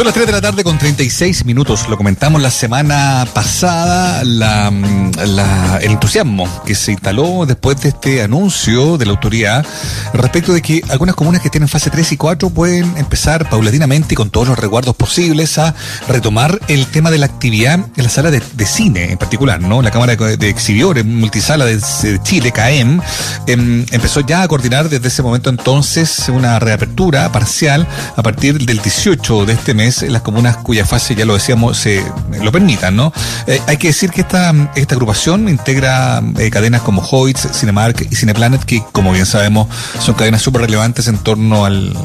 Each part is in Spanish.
Son las 3 de la tarde con 36 minutos. Lo comentamos la semana pasada, la, la, el entusiasmo que se instaló después de este anuncio de la autoridad respecto de que algunas comunas que tienen fase 3 y 4 pueden empezar paulatinamente y con todos los resguardos posibles a retomar el tema de la actividad en la sala de, de cine en particular, ¿no? La Cámara de, de Exhibidores Multisala de, de Chile, CAEM, em, empezó ya a coordinar desde ese momento entonces una reapertura parcial a partir del 18 de este mes las comunas cuya fase, ya lo decíamos, se lo permitan, ¿no? Eh, hay que decir que esta, esta agrupación integra eh, cadenas como Hoyts, Cinemark y Cineplanet, que como bien sabemos son cadenas súper relevantes en torno al,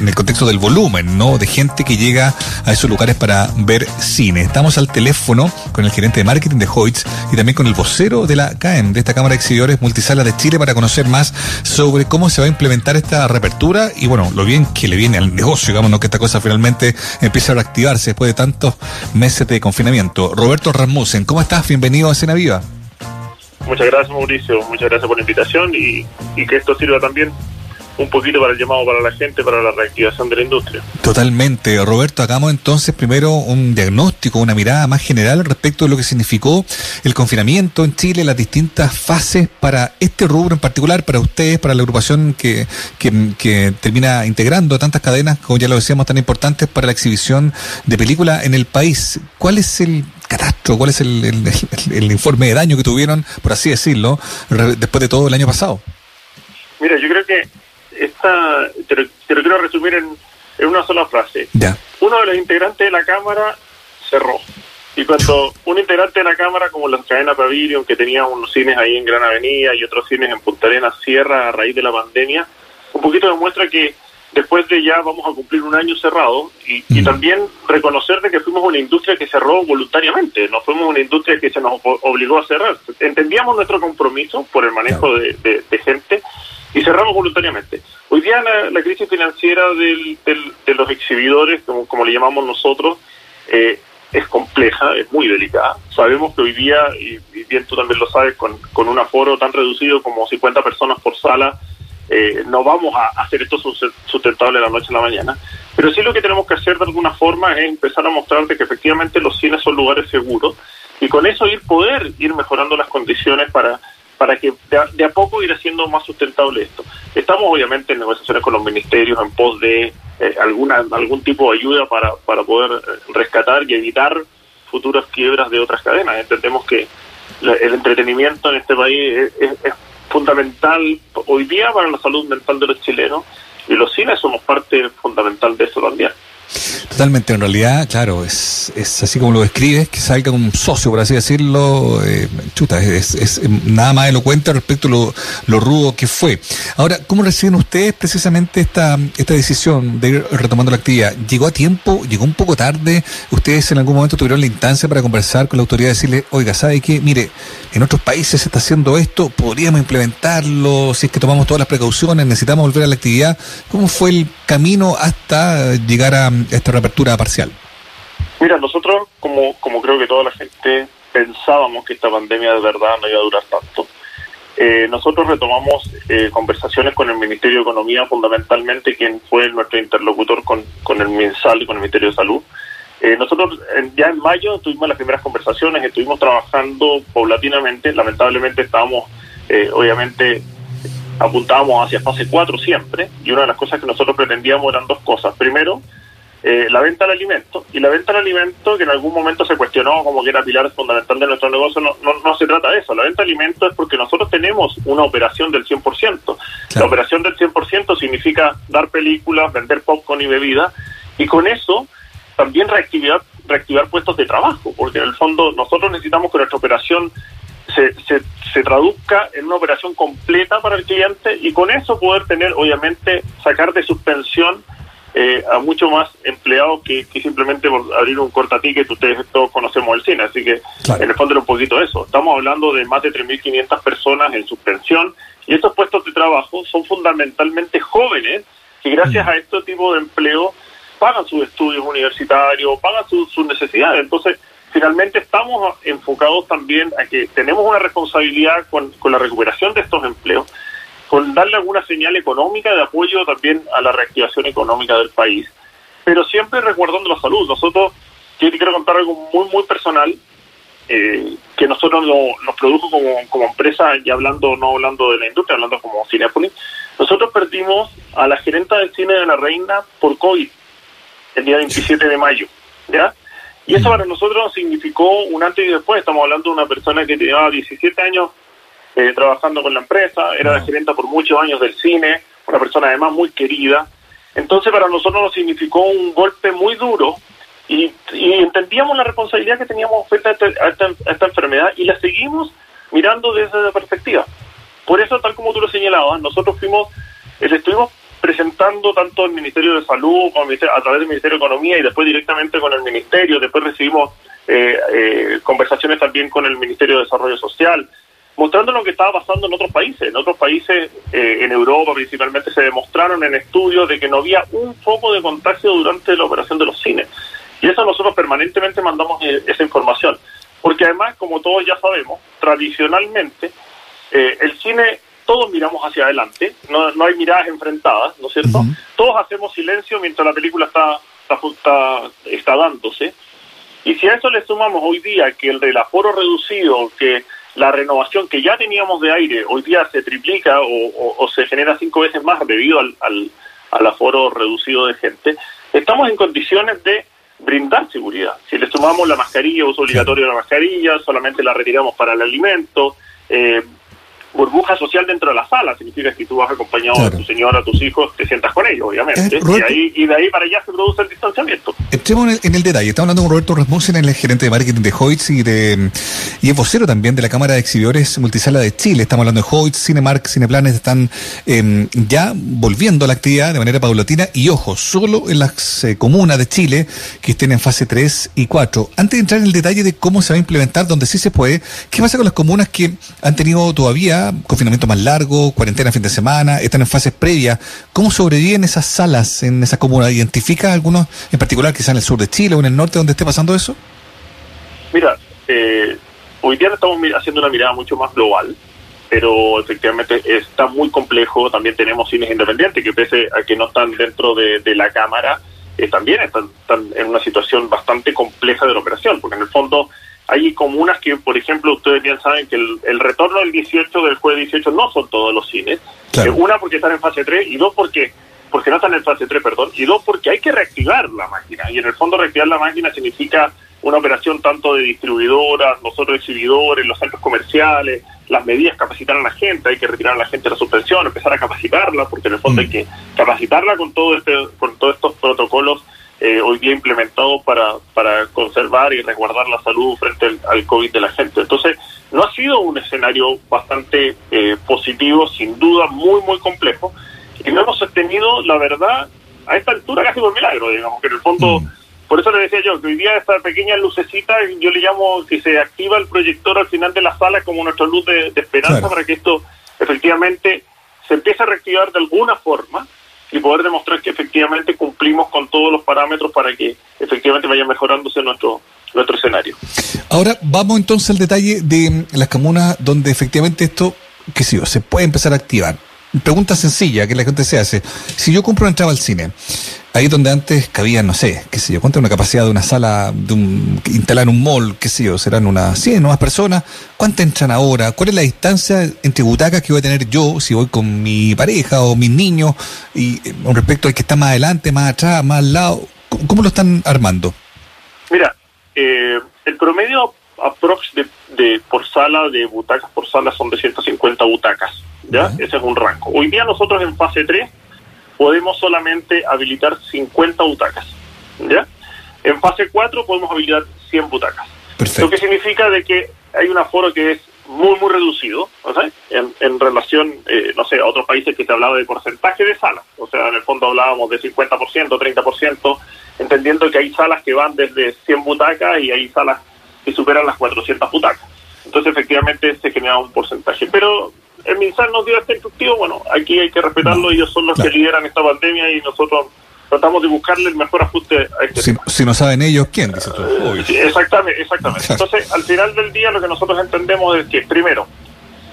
en, el contexto del volumen, ¿no? De gente que llega a esos lugares para ver cine. Estamos al teléfono con el gerente de marketing de Hoyts y también con el vocero de la CAEM, de esta Cámara de Exhibidores Multisala de Chile, para conocer más sobre cómo se va a implementar esta reapertura y bueno, lo bien que le viene al negocio, digamos, ¿no? que esta cosa finalmente empieza a reactivarse después de tantos meses de confinamiento. Roberto Rasmussen, ¿cómo estás? Bienvenido a Escena Viva. Muchas gracias Mauricio, muchas gracias por la invitación y, y que esto sirva también un poquito para el llamado para la gente, para la reactivación de la industria. Totalmente. Roberto, hagamos entonces primero un diagnóstico, una mirada más general respecto de lo que significó el confinamiento en Chile, las distintas fases para este rubro en particular, para ustedes, para la agrupación que, que, que termina integrando tantas cadenas, como ya lo decíamos, tan importantes para la exhibición de películas en el país. ¿Cuál es el catastro? ¿Cuál es el, el, el, el informe de daño que tuvieron, por así decirlo, después de todo el año pasado? Mira, yo creo que esta, te, lo, te lo quiero resumir en, en, una sola frase. Ya. Uno de los integrantes de la Cámara cerró. Y cuando un integrante de la Cámara, como la cadena Pavilion, que tenía unos cines ahí en Gran Avenida y otros cines en Punta Arenas, cierra a raíz de la pandemia, un poquito demuestra que después de ya vamos a cumplir un año cerrado y, y también reconocer de que fuimos una industria que cerró voluntariamente, no fuimos una industria que se nos obligó a cerrar. Entendíamos nuestro compromiso por el manejo de, de, de gente y cerramos voluntariamente. Hoy día la, la crisis financiera del, del, de los exhibidores, como, como le llamamos nosotros, eh, es compleja, es muy delicada. Sabemos que hoy día, y, bien tú también lo sabes, con, un aforo tan reducido como 50 personas por sala, eh, no vamos a hacer esto sustentable la noche a la mañana. Pero sí lo que tenemos que hacer de alguna forma es empezar a mostrarte que efectivamente los cines son lugares seguros y con eso ir poder ir mejorando las condiciones para para que de a, de a, poco ir haciendo más sustentable esto. Estamos obviamente en negociaciones con los ministerios en pos de eh, alguna algún tipo de ayuda para, para poder rescatar y evitar futuras quiebras de otras cadenas. Entendemos que el entretenimiento en este país es, fundamental hoy día para la salud mental de los chilenos y los cines somos parte fundamental de eso. Totalmente, en realidad, claro, es, es así como lo describes, que salga un socio, por así decirlo, eh, chuta, es, es, nada más elocuente respecto a lo, lo, rudo que fue. Ahora, ¿cómo reciben ustedes precisamente esta, esta decisión de ir retomando la actividad? ¿Llegó a tiempo? ¿Llegó un poco tarde? ¿Ustedes en algún momento tuvieron la instancia para conversar con la autoridad y decirle, oiga, ¿sabe qué? Mire, en otros países se está haciendo esto, podríamos implementarlo, si es que tomamos todas las precauciones, necesitamos volver a la actividad. ¿Cómo fue el camino hasta llegar a esta reapertura parcial? Mira, nosotros, como, como creo que toda la gente, pensábamos que esta pandemia de verdad no iba a durar tanto. Eh, nosotros retomamos eh, conversaciones con el Ministerio de Economía, fundamentalmente quien fue nuestro interlocutor con, con el MinSal y con el Ministerio de Salud. Eh, nosotros ya en mayo tuvimos las primeras conversaciones, estuvimos trabajando paulatinamente, lamentablemente estábamos, eh, obviamente, apuntábamos hacia fase 4 siempre, y una de las cosas que nosotros pretendíamos eran dos cosas. Primero, eh, la venta del alimento. Y la venta del alimento, que en algún momento se cuestionó como que era pilar fundamental de nuestro negocio, no, no, no se trata de eso. La venta de alimento es porque nosotros tenemos una operación del 100%. Claro. La operación del 100% significa dar películas, vender popcorn y bebida, y con eso también reactivar, reactivar puestos de trabajo, porque en el fondo nosotros necesitamos que nuestra operación se, se, se, traduzca en una operación completa para el cliente y con eso poder tener, obviamente, sacar de suspensión eh, a mucho más empleados que, que, simplemente por abrir un corta ticket, ustedes todos conocemos el cine, así que claro. en el fondo era un poquito eso. Estamos hablando de más de 3.500 personas en suspensión y estos puestos de trabajo son fundamentalmente jóvenes que gracias mm. a este tipo de empleo pagan sus estudios universitarios, pagan sus su necesidades. Entonces, finalmente estamos enfocados también a que tenemos una responsabilidad con, con la recuperación de estos empleos con darle alguna señal económica de apoyo también a la reactivación económica del país. pero siempre resguardando la salud. Nosotros, yo te quiero contar algo muy, muy personal, eh, que nosotros nos produjo como, como empresa, y hablando, no hablando de la industria, hablando como Cinepolis, nosotros perdimos a la gerenta del cine de la reina por COVID el día 27 de mayo, ¿ya? Y eso para nosotros significó un antes y después. Estamos hablando de una persona que llevaba 17 años eh, trabajando con la empresa, era la gerenta por muchos años del cine, una persona además muy querida. Entonces para nosotros nos significó un golpe muy duro y, entendíamos la responsabilidad que teníamos frente a esta, enfermedad y la seguimos mirando desde esa perspectiva. Por eso, tal como tú lo señalabas, nosotros fuimos, eh, le estuvimos presentando tanto al Ministerio de Salud como a través del Ministerio de Economía y después directamente con el Ministerio. Después recibimos eh, eh, conversaciones también con el Ministerio de Desarrollo Social, mostrando lo que estaba pasando en otros países. En otros países, en Europa principalmente, se demostraron en estudios de que no había un foco de contagio durante la operación de los cines. Y eso nosotros permanentemente mandamos eh, esa información. Porque además, como todos ya sabemos, tradicionalmente eh, el cine todos miramos hacia adelante, no, no hay miradas enfrentadas, ¿no es cierto? Todos hacemos silencio mientras la película está, está, está, dándose. Y si a eso le sumamos hoy día que el del aforo reducido, que la renovación que ya teníamos de aire hoy día se triplica o, o, se genera cinco veces más debido al, al, aforo reducido de gente, estamos en condiciones de brindar seguridad. Si le sumamos la mascarilla, uso obligatorio de la mascarilla, solamente la retiramos para el alimento, eh, burbuja social dentro de la sala, significa que tú vas acompañado de tu señora, tus hijos, te sientas con ellos, obviamente. Eh, y, ahí, y, de ahí para allá se produce el distanciamiento. Entremos en el, detalle. Estamos hablando con Roberto Rasmussen, el gerente de marketing de Hoyts y, de, y es vocero también de la Cámara de Exhibidores Multisala de Chile. Estamos hablando de Hoyts, Cinemark, Cineplanes, están em, ya volviendo a la actividad de manera paulatina y, ojo, solo en las eh, comunas de Chile que estén en fase 3 y 4. Antes de entrar en el detalle de cómo se va a implementar, donde sí se puede, ¿qué pasa con las comunas que han tenido todavía confinamiento más largo, cuarentena fin de semana, están en fases previas. ¿Cómo sobreviven esas salas en esa comuna? ¿Identifica algunos en particular, quizás en el sur de Chile o en el norte, donde esté pasando eso? Mira, eh, hoy día estamos haciendo una mirada mucho más global, pero efectivamente está muy complejo. También tenemos cines independientes que pese a que no están dentro de, la Cámara, eh, también están, están en una situación bastante compleja de la operación, porque en el fondo hay comunas que, por ejemplo, ustedes bien saben que el, retorno del 18 del jueves 18 no son todos los cines. Eh, una porque están en fase 3 y dos porque porque no están en fase 3, perdón, y dos porque hay que reactivar la máquina. Y en el fondo reactivar la máquina significa una operación tanto de distribuidoras, nosotros exhibidores, los centros comerciales, las medidas, capacitar a la gente, hay que retirar a la gente de la suspensión, empezar a capacitarla, porque en el fondo hay mm. que capacitarla con todo este, con todos estos protocolos eh, hoy día implementado para, para conservar y resguardar la salud frente al, COVID de la gente. Entonces, no ha sido un escenario bastante eh, positivo, sin duda muy, muy complejo, y no hemos sostenido, la verdad, a esta altura casi por milagro, digamos, que en el fondo, mm. por eso le decía yo, que hoy día esta pequeña lucecita, yo le llamo que se activa el proyector al final de la sala como nuestra luz de, esperanza para que esto efectivamente se empiece a reactivar de alguna forma y poder demostrar que efectivamente cumplimos con todos los parámetros para que efectivamente vaya mejorándose nuestro nuestro escenario. Ahora vamos entonces al detalle de las comunas donde efectivamente esto, sé yo, se puede empezar a activar pregunta sencilla que la gente se hace. Si yo compro una entrada al cine, ahí donde antes cabía, no sé, qué sé yo, cuánto una capacidad de una sala, de un, instalar un mall, qué sé yo, serán unas 100 nuevas personas, ¿cuántas entran ahora? ¿Cuál es la distancia entre butacas que voy a tener yo si voy con mi pareja o mis niños? Y eh, con respecto al que está más adelante, más atrás, más al lado, ¿cómo, lo están armando? Mira, eh, el promedio aprox de, de, por sala, de butacas por sala, son de 150 butacas. ¿Ya? Ese es un rango. Hoy día nosotros en fase 3 podemos solamente habilitar 50 butacas, ¿ya? En fase 4 podemos habilitar 100 butacas. Lo que significa de que hay un aforo que es muy, muy reducido, en, en, relación, eh, no sé, a otros países que se hablaba de porcentaje de salas. O sea, en el fondo hablábamos de 50%, 30%, entendiendo que hay salas que van desde 100 butacas y hay salas que superan las 400 butacas. Entonces, efectivamente, se genera un porcentaje. Pero el MinSal nos dio este instructivo, bueno, aquí hay que respetarlo, ellos son los que lideran esta pandemia y nosotros tratamos de buscarle el mejor ajuste a este si, no saben ellos, ¿quién? Dice exactamente, exactamente. Entonces, al final del día lo que nosotros entendemos es que, primero,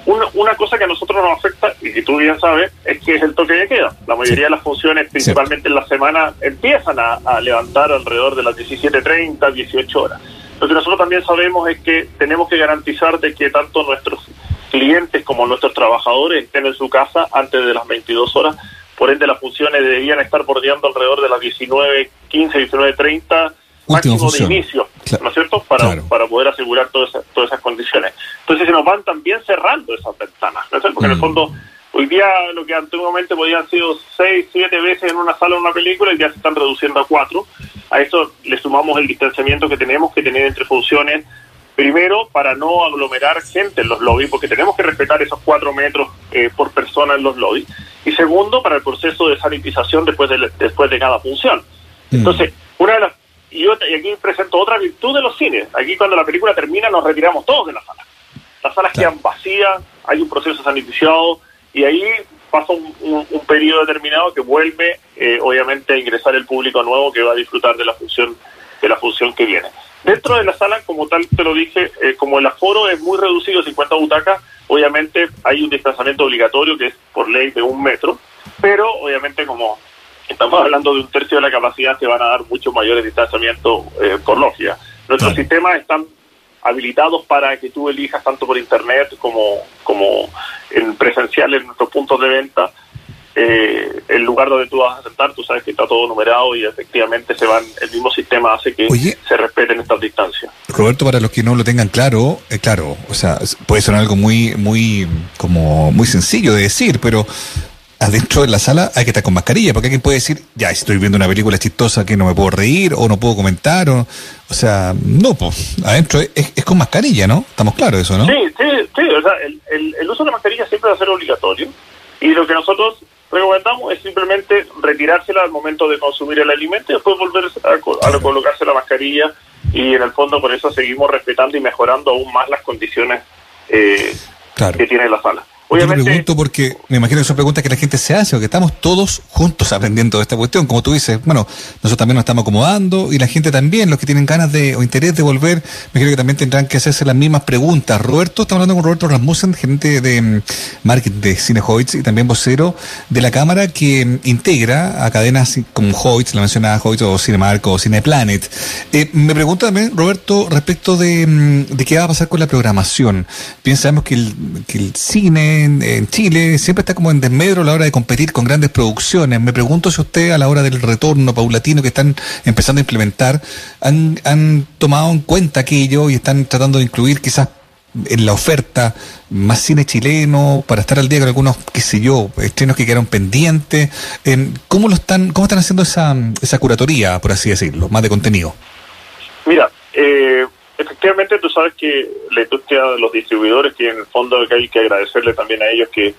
Una, cosa que a nosotros nos afecta, y que tú bien sabes, es que es el toque de queda. La mayoría de las funciones, principalmente en la semana, empiezan a, levantar alrededor de las 17.30, 18 horas. Lo que nosotros también sabemos es que tenemos que garantizar de que tanto nuestros clientes como nuestros trabajadores estén en su casa antes de las 22 horas. Por ende, las funciones deberían estar bordeando alrededor de las 19.15, 19.30 máximo de inicio, ¿no es cierto? Para, para poder asegurar todas esas, todas esas condiciones. Entonces se nos van también cerrando esas ventanas, ¿no es cierto? Porque en el mm. fondo, hoy día lo que antiguamente podían ser seis, siete veces en una sala una película, y ya se están reduciendo a cuatro. A eso le sumamos el distanciamiento que tenemos que tener entre funciones, primero para no aglomerar gente en los lobbies, porque tenemos que respetar esos cuatro metros eh, por persona en los lobbies, y segundo, para el proceso de sanitización después de, después de cada función. Mm. Entonces, una de las y, aquí presento otra virtud de los cines. Aquí cuando la película termina nos retiramos todos de la sala. Las salas quedan vacías, hay un proceso sanitizado y ahí pasa un, periodo determinado que vuelve eh, obviamente a ingresar el público nuevo que va a disfrutar de la función de la función que viene. Dentro de la sala, como tal te lo dije, eh, como el aforo es muy reducido, 50 butacas, obviamente hay un distanciamiento obligatorio que es por ley de un metro, pero obviamente como estamos hablando de un tercio de la capacidad, se van a dar muchos mayores distanciamientos eh, por lógica. Nuestros sistemas están habilitados para que tú elijas tanto por internet como, como en presencial en nuestros puntos de venta eh, el lugar donde tú vas a sentar, tú sabes que está todo numerado y efectivamente se van, el mismo sistema hace que se respeten estas distancias. Roberto, para los que no lo tengan claro, eh, claro, o sea, puede ser algo muy, muy, como muy sencillo de decir, pero adentro de la sala hay que estar con mascarilla, porque alguien puede decir, ya, estoy viendo una película chistosa que no me puedo reír o no puedo comentar, o, o sea, no, pues, adentro es, con mascarilla, ¿no? Estamos claros de eso, ¿no? Sí, sí, sí, o sea, el, el, uso de la mascarilla siempre va a ser obligatorio y lo que nosotros recomendamos es simplemente retirársela al momento de consumir el alimento y después volver a, colocarse la mascarilla y en el fondo por eso seguimos respetando y mejorando aún más las condiciones eh, que tiene la sala. Obviamente, Yo pregunto porque me imagino que son preguntas que la gente se hace, o que estamos todos juntos aprendiendo de esta cuestión. Como tú dices, bueno, nosotros también nos estamos acomodando y la gente también, los que tienen ganas de o interés de volver, me creo que también tendrán que hacerse las mismas preguntas. Roberto, estamos hablando con Roberto Rasmussen, gerente de mm, marketing de Cine Hoyts y también vocero de la Cámara que mm, integra a cadenas como Hoyts, la mencionaba Hoyts o Cinemark o Cineplanet. Eh, me pregunto también, Roberto, respecto de, mm, de qué va a pasar con la programación. Que el, que el cine en, Chile siempre está como en desmedro a la hora de competir con grandes producciones. Me pregunto si usted a la hora del retorno paulatino que están empezando a implementar han, han tomado en cuenta aquello y están tratando de incluir quizás en la oferta más cine chileno para estar al día con algunos qué sé yo estrenos que quedaron pendientes cómo lo están cómo están haciendo esa esa curatoría por así decirlo más de contenido mira eh, efectivamente tú sabes que la industria de los distribuidores que en el fondo hay que agradecerle también a ellos que,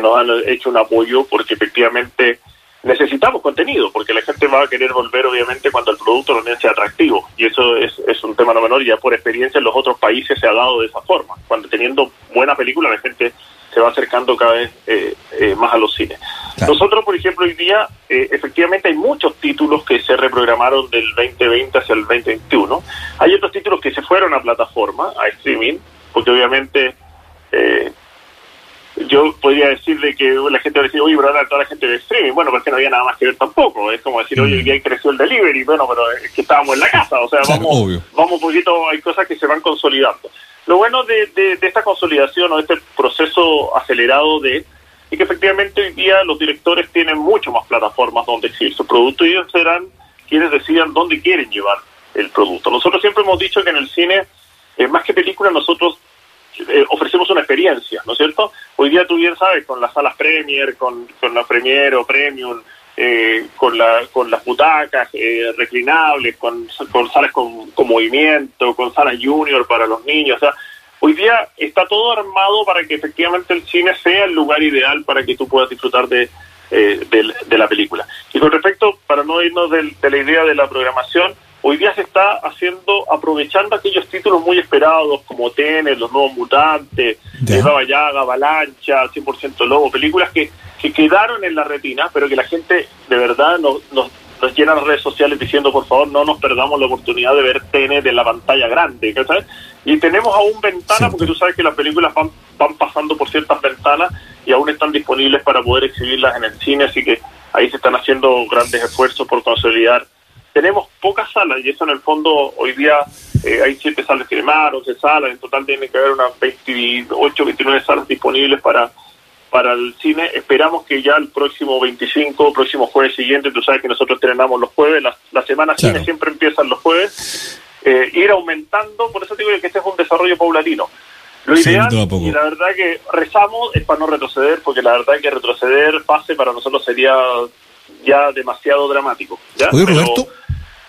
nos han hecho un apoyo porque efectivamente necesitamos contenido, porque la gente va a querer volver obviamente cuando el producto no sea atractivo. Y eso es, es un tema no menor ya por experiencia en los otros países se ha dado de esa forma, cuando teniendo buena película la gente se va acercando cada vez eh, eh, más a los cines. Nosotros, por ejemplo, hoy día, eh, efectivamente hay muchos títulos que se reprogramaron del 2020 hacia el 2021. Hay otros títulos que se fueron a plataforma, a streaming, porque obviamente yo podría decirle que la gente va a decir, oye, pero ahora toda la gente de streaming. Bueno, porque no había nada más que ver tampoco. Es como decir, oye, hoy día creció el delivery. Bueno, pero es que estábamos en la casa. O sea, vamos, vamos un poquito, hay cosas que se van consolidando. Lo bueno de, de, esta consolidación o este proceso acelerado de es que efectivamente hoy día los directores tienen mucho más plataformas donde exhibir su producto y ellos serán quienes decidan dónde quieren llevar el producto. Nosotros siempre hemos dicho que en el cine, eh, más que película, nosotros eh, ofrecemos una experiencia, ¿no es cierto? Hoy día tú bien sabes, con las salas Premier, con, con la Premier o Premium, eh, con, la, con las butacas eh, reclinables, con, con salas con, con, movimiento, con salas junior para los niños. O sea, hoy día está todo armado para que efectivamente el cine sea el lugar ideal para que tú puedas disfrutar de, eh, de, la película. Y con respecto, para no irnos de, de la idea de la programación, hoy día se está haciendo, aprovechando aquellos títulos muy esperados como Tener, Los Nuevos Mutantes, Nueva Yaga, Avalancha, 100% Lobo, películas que, que quedaron en la retina, pero que la gente de verdad nos, nos, nos llenan las redes sociales diciendo, por favor, no nos perdamos la oportunidad de ver TN de la pantalla grande. Y tenemos aún ventanas, porque tú sabes que las películas van, van pasando por ciertas ventanas y aún están disponibles para poder exhibirlas en el cine, así que ahí se están haciendo grandes esfuerzos por consolidar. Tenemos pocas salas y eso en el fondo hoy día eh, hay siete salas mar, 11 salas, en total tiene que haber unas 28, 29 salas disponibles para para el cine. Esperamos que ya el próximo 25, próximo jueves siguiente, tú sabes que nosotros estrenamos los jueves, la, la semana cine siempre empiezan los jueves, eh, ir aumentando, por eso digo que este es un desarrollo paulatino. Lo ideal, y la verdad que rezamos, es para no retroceder, porque la verdad que retroceder pase para nosotros sería ya demasiado dramático. ¿ya? Roberto,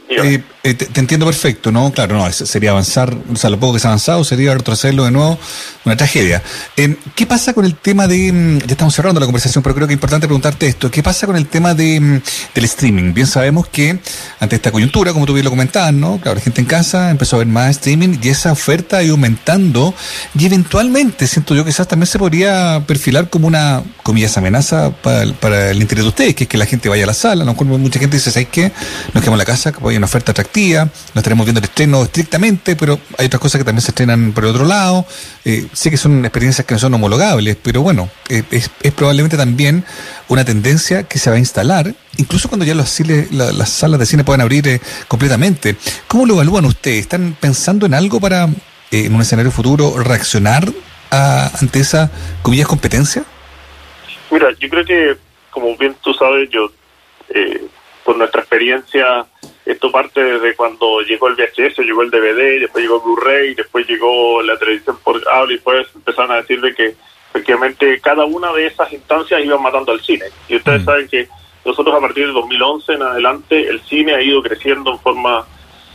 eh, eh, te, entiendo perfecto, ¿no? Claro, no, sería avanzar, o sea, lo poco que se ha avanzado sería retrocederlo de nuevo, una tragedia. Eh, ¿Qué pasa con el tema de, mm, ya estamos cerrando la conversación, pero creo que es importante preguntarte esto, ¿qué pasa con el tema de, mm, del streaming? Bien sabemos que ante esta coyuntura, como tú bien lo comentabas, ¿no? Claro, la gente en casa empezó a ver más streaming y esa oferta ha ido aumentando y eventualmente siento yo quizás también se podría perfilar como una, comillas, amenaza para para el interior de ustedes, que es que la gente vaya a la sala, ¿no? Mucha gente dice, ¿sabes qué? Nos quedamos en la casa, hay una oferta atractiva, no estaremos viendo el estreno estrictamente, pero hay otras cosas que también se estrenan por el otro lado. Eh, sé que son experiencias que no son homologables, pero bueno, eh, es, probablemente también una tendencia que se va a instalar, incluso cuando ya los las salas de cine puedan abrir eh, completamente. ¿Cómo lo evalúan ustedes? ¿Están pensando en algo para, en un escenario futuro, reaccionar a, ante esa, comillas, competencia? Mira, yo creo que, como bien tú sabes, yo, por nuestra experiencia esto parte desde cuando llegó el VHS, llegó el DVD, después llegó el Blu-ray, después llegó la televisión por cable y después empezaron a decir de que efectivamente cada una de esas instancias iba matando al cine. Y ustedes mm. saben que nosotros a partir de 2011 en adelante el cine ha ido creciendo en forma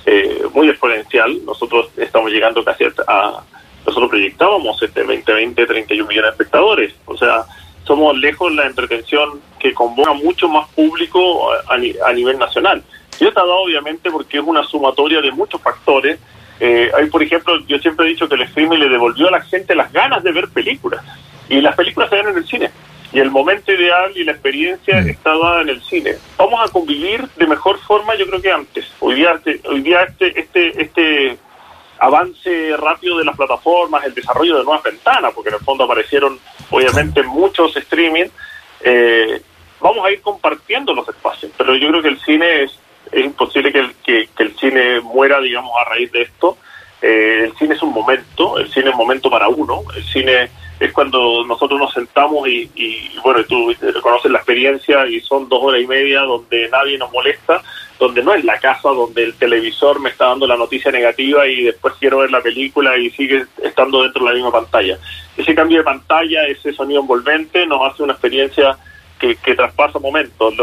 eh, muy exponencial. Nosotros estamos llegando casi a... Nosotros proyectábamos este 2020 31 millones de espectadores. O sea, somos lejos la entretención que convoca mucho más público a, a nivel nacional. Y está dado obviamente porque es una sumatoria de muchos factores. Eh, hay, por ejemplo, yo siempre he dicho que el streaming le devolvió a la gente las ganas de ver películas. Y las películas se ven en el cine. Y el momento ideal y la experiencia está dada en el cine. Vamos a convivir de mejor forma, yo creo que antes. Hoy día, este, hoy día este, este, este avance rápido de las plataformas, el desarrollo de nuevas ventanas, porque en el fondo aparecieron obviamente muchos streaming, eh, vamos a ir compartiendo los espacios. Pero yo creo que el cine es es imposible que el, cine muera, digamos, a raíz de esto. Eh, el cine es un momento, el cine es momento para uno, el cine es cuando nosotros nos sentamos y, y bueno, tú conoces la experiencia y son dos horas y media donde nadie nos molesta, donde no es la casa donde el televisor me está dando la noticia negativa y después quiero ver la película y sigue estando dentro de la misma pantalla. Ese cambio de pantalla, ese sonido envolvente nos hace una experiencia que, traspasa momentos.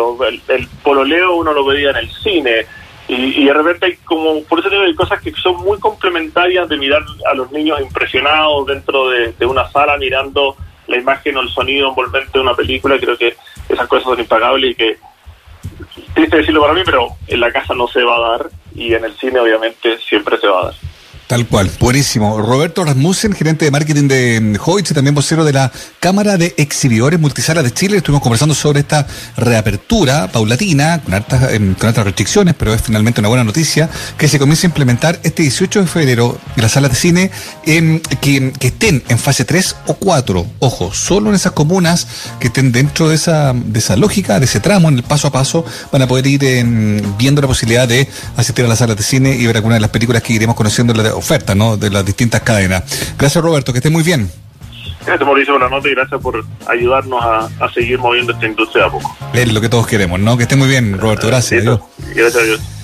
el, pololeo uno lo veía en el cine y, de repente hay como, por eso digo, hay cosas que son muy complementarias de mirar a los niños impresionados dentro de, una sala mirando la imagen o el sonido envolvente de una película. Creo que esas cosas son impagables y que, triste decirlo para mí, pero en la casa no se va a dar y en el cine obviamente siempre se va a dar. Tal cual, buenísimo. Roberto Rasmussen, gerente de marketing de Hoyts y también vocero de la Cámara de Exhibidores Multisalas de Chile. Estuvimos conversando sobre esta reapertura paulatina, con hartas, em, con restricciones, pero es finalmente una buena noticia, que se comienza a implementar este 18 de febrero en las salas de cine en, que, estén en fase 3 o 4. Ojo, solo en esas comunas que estén dentro de esa, de esa lógica, de ese tramo, en el paso a paso, van a poder ir em, viendo la posibilidad de asistir a las salas de cine y ver algunas de las películas que iremos conociendo en la oferta ¿no? de las distintas cadenas. Gracias Roberto, que esté muy bien. Gracias Mauricio por la nota y gracias por ayudarnos a, seguir moviendo esta industria a poco. Es lo que todos queremos, ¿no? Que esté muy bien Roberto, gracias. Gracias a Dios.